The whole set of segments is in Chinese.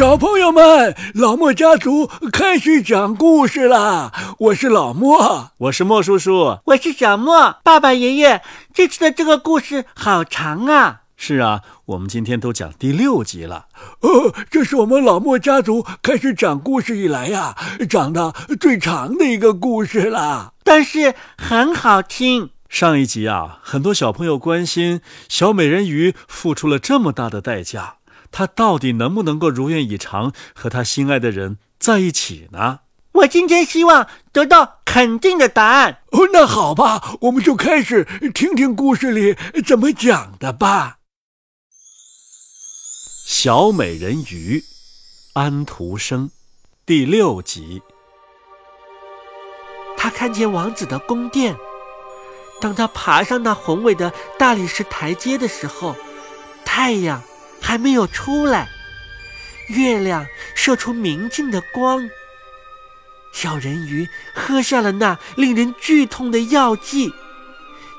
小朋友们，老莫家族开始讲故事啦！我是老莫，我是莫叔叔，我是小莫。爸爸爷爷，这次的这个故事好长啊！是啊，我们今天都讲第六集了。呃，这是我们老莫家族开始讲故事以来呀，讲的最长的一个故事啦。但是很好听。上一集啊，很多小朋友关心小美人鱼付出了这么大的代价。他到底能不能够如愿以偿和他心爱的人在一起呢？我今天希望得到肯定的答案。哦，那好吧，我们就开始听听故事里怎么讲的吧。小美人鱼，安徒生，第六集。他看见王子的宫殿，当他爬上那宏伟的大理石台阶的时候，太阳。还没有出来，月亮射出明净的光。小人鱼喝下了那令人剧痛的药剂，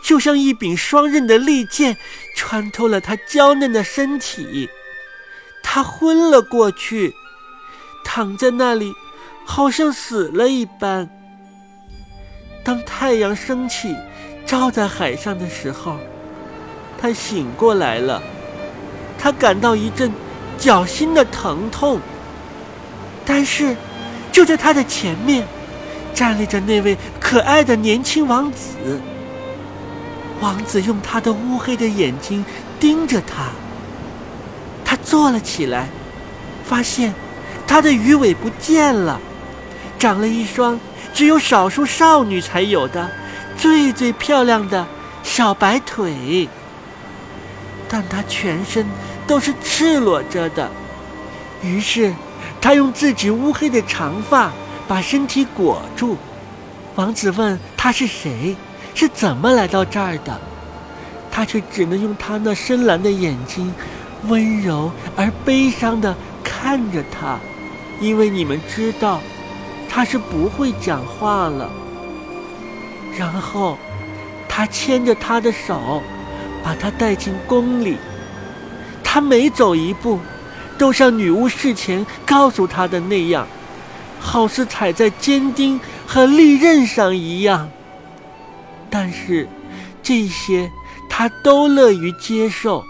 就像一柄双刃的利剑，穿透了他娇嫩的身体。他昏了过去，躺在那里，好像死了一般。当太阳升起，照在海上的时候，他醒过来了。他感到一阵脚心的疼痛，但是就在他的前面站立着那位可爱的年轻王子。王子用他的乌黑的眼睛盯着他。他坐了起来，发现他的鱼尾不见了，长了一双只有少数少女才有的最最漂亮的小白腿。但他全身。都是赤裸着的，于是他用自己乌黑的长发把身体裹住。王子问他是谁，是怎么来到这儿的，他却只能用他那深蓝的眼睛，温柔而悲伤地看着他，因为你们知道，他是不会讲话了。然后，他牵着他的手，把他带进宫里。他每走一步，都像女巫事前告诉他的那样，好似踩在坚钉和利刃上一样。但是，这些他都乐于接受。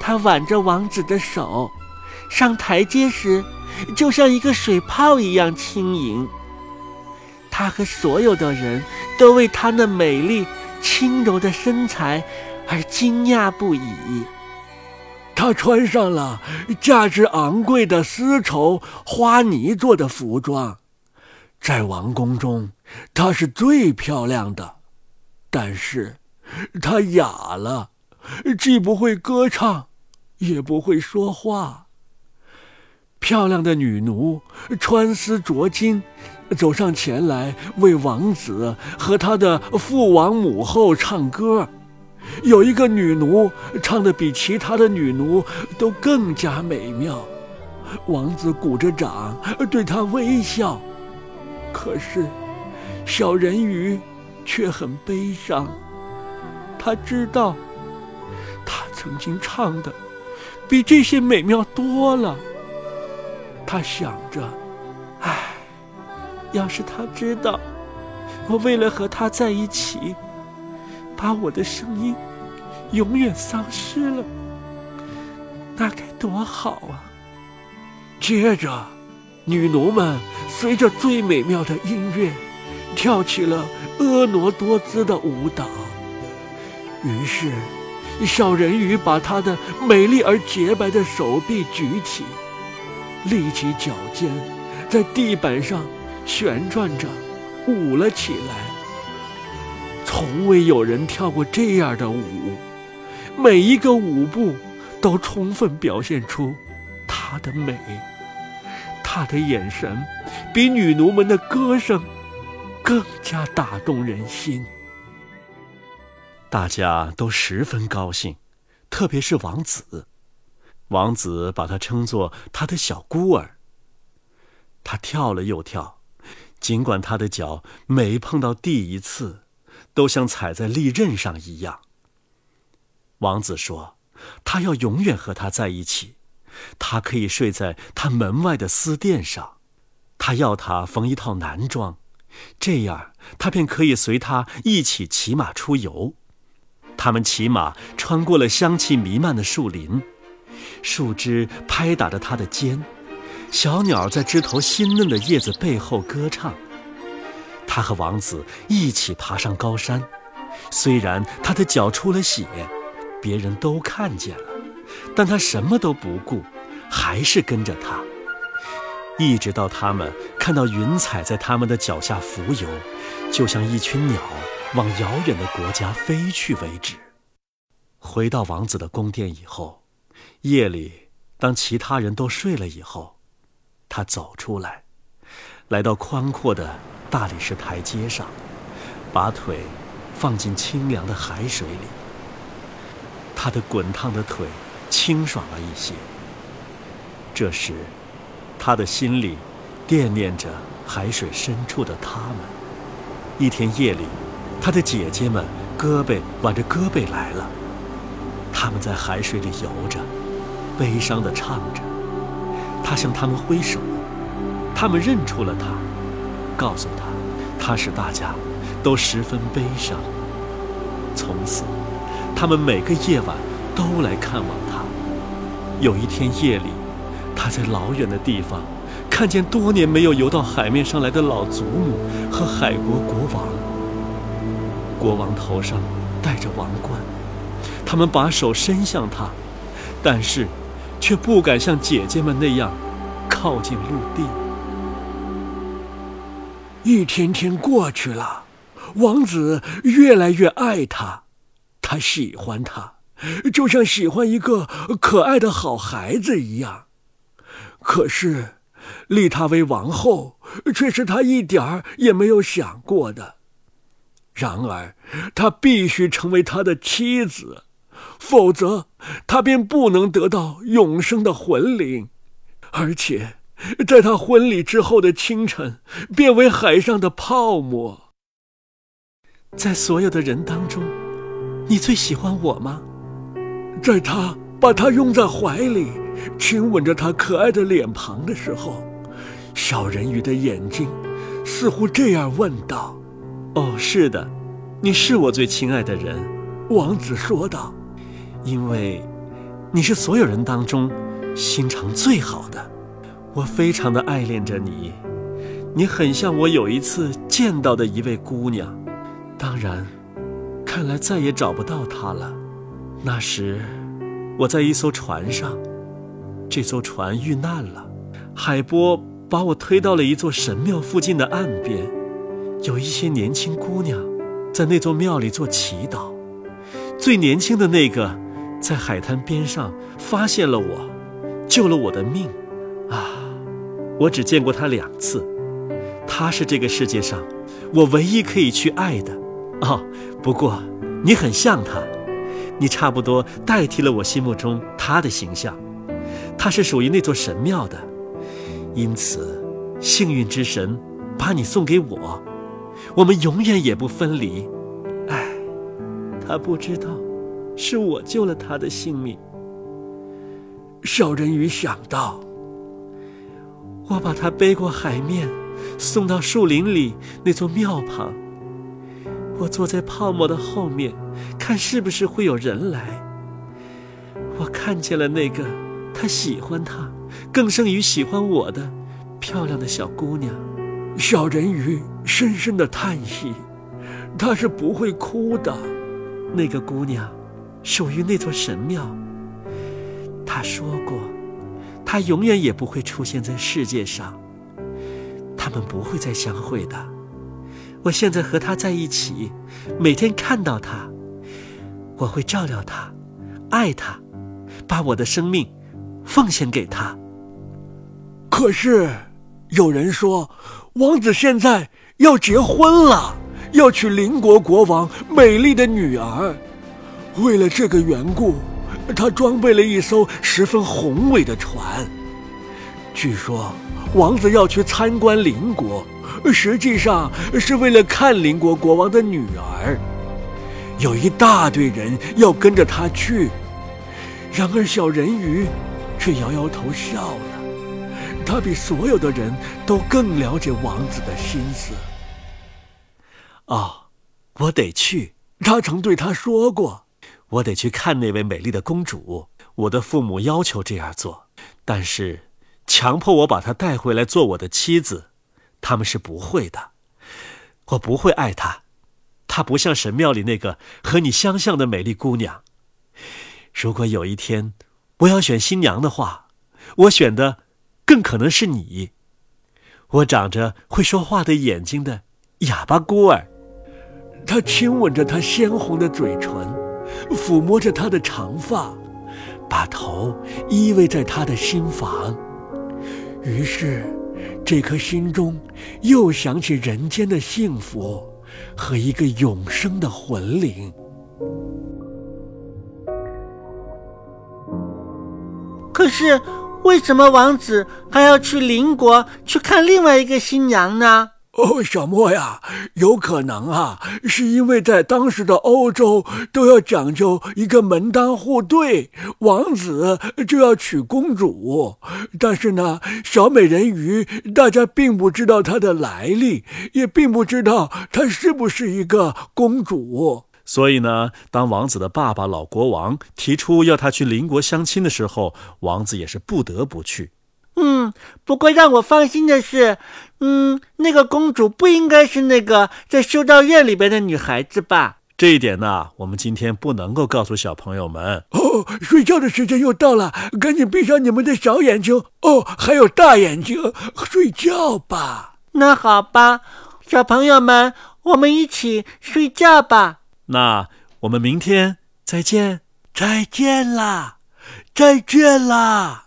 他挽着王子的手，上台阶时，就像一个水泡一样轻盈。他和所有的人都为他那美丽轻柔的身材而惊讶不已。他穿上了价值昂贵的丝绸花呢做的服装，在王宫中，她是最漂亮的。但是，她哑了，既不会歌唱，也不会说话。漂亮的女奴穿丝着金，走上前来为王子和他的父王母后唱歌。有一个女奴唱的比其他的女奴都更加美妙，王子鼓着掌对她微笑，可是小人鱼却很悲伤。他知道，他曾经唱的比这些美妙多了。他想着，唉，要是他知道我为了和他在一起。把我的声音永远丧失了，那该多好啊！接着，女奴们随着最美妙的音乐，跳起了婀娜多姿的舞蹈。于是，小人鱼把他的美丽而洁白的手臂举起，立起脚尖，在地板上旋转着舞了起来。从未有人跳过这样的舞，每一个舞步都充分表现出她的美。她的眼神比女奴们的歌声更加打动人心。大家都十分高兴，特别是王子。王子把她称作他的小孤儿。他跳了又跳，尽管他的脚每碰到地一次。都像踩在利刃上一样。王子说：“他要永远和她在一起，他可以睡在他门外的丝垫上。他要他缝一套男装，这样他便可以随他一起骑马出游。他们骑马穿过了香气弥漫的树林，树枝拍打着他的肩，小鸟在枝头新嫩的叶子背后歌唱。他和王子一起爬上高山，虽然他的脚出了血，别人都看见了，但他什么都不顾，还是跟着他，一直到他们看到云彩在他们的脚下浮游，就像一群鸟往遥远的国家飞去为止。回到王子的宫殿以后，夜里当其他人都睡了以后，他走出来，来到宽阔的。大理石台阶上，把腿放进清凉的海水里。他的滚烫的腿清爽了一些。这时，他的心里惦念着海水深处的他们。一天夜里，他的姐姐们胳膊挽着胳膊来了，他们在海水里游着，悲伤地唱着。他向他们挥手，他们认出了他。告诉他，他使大家都十分悲伤。从此，他们每个夜晚都来看望他。有一天夜里，他在老远的地方看见多年没有游到海面上来的老祖母和海国国王。国王头上戴着王冠，他们把手伸向他，但是却不敢像姐姐们那样靠近陆地。一天天过去了，王子越来越爱她，他喜欢她，就像喜欢一个可爱的好孩子一样。可是，立她为王后却是他一点儿也没有想过的。然而，他必须成为他的妻子，否则他便不能得到永生的魂灵，而且。在他婚礼之后的清晨，变为海上的泡沫。在所有的人当中，你最喜欢我吗？在他把他拥在怀里，亲吻着他可爱的脸庞的时候，小人鱼的眼睛似乎这样问道：“哦，是的，你是我最亲爱的人。”王子说道：“因为你是所有人当中心肠最好的。”我非常的爱恋着你，你很像我有一次见到的一位姑娘。当然，看来再也找不到她了。那时，我在一艘船上，这艘船遇难了，海波把我推到了一座神庙附近的岸边，有一些年轻姑娘在那座庙里做祈祷。最年轻的那个，在海滩边上发现了我，救了我的命。我只见过他两次，他是这个世界上我唯一可以去爱的。哦，不过你很像他，你差不多代替了我心目中他的形象。他是属于那座神庙的，因此幸运之神把你送给我，我们永远也不分离。唉，他不知道，是我救了他的性命。小人鱼想到。我把他背过海面，送到树林里那座庙旁。我坐在泡沫的后面，看是不是会有人来。我看见了那个他喜欢他，更胜于喜欢我的漂亮的小姑娘。小人鱼深深的叹息，她是不会哭的。那个姑娘属于那座神庙。他说过。他永远也不会出现在世界上。他们不会再相会的。我现在和他在一起，每天看到他，我会照料他，爱他，把我的生命奉献给他。可是，有人说，王子现在要结婚了，要娶邻国国王美丽的女儿。为了这个缘故。他装备了一艘十分宏伟的船。据说，王子要去参观邻国，实际上是为了看邻国国王的女儿。有一大堆人要跟着他去。然而，小人鱼却摇摇头笑了。他比所有的人都更了解王子的心思。哦，我得去。他曾对他说过：“我得去看那位美丽的公主。”我的父母要求这样做，但是强迫我把她带回来做我的妻子，他们是不会的。我不会爱她，她不像神庙里那个和你相像的美丽姑娘。如果有一天我要选新娘的话，我选的更可能是你。我长着会说话的眼睛的哑巴孤儿。他亲吻着她鲜红的嘴唇，抚摸着她的长发，把头依偎在她的心房。于是，这颗心中又想起人间的幸福和一个永生的魂灵。可是，为什么王子还要去邻国去看另外一个新娘呢？哦，小莫呀，有可能啊，是因为在当时的欧洲都要讲究一个门当户对，王子就要娶公主。但是呢，小美人鱼大家并不知道她的来历，也并不知道她是不是一个公主。所以呢，当王子的爸爸老国王提出要他去邻国相亲的时候，王子也是不得不去。嗯，不过让我放心的是，嗯，那个公主不应该是那个在修道院里边的女孩子吧？这一点呢，我们今天不能够告诉小朋友们。哦，睡觉的时间又到了，赶紧闭上你们的小眼睛哦，还有大眼睛，睡觉吧。那好吧，小朋友们，我们一起睡觉吧。那我们明天再见，再见啦，再见啦。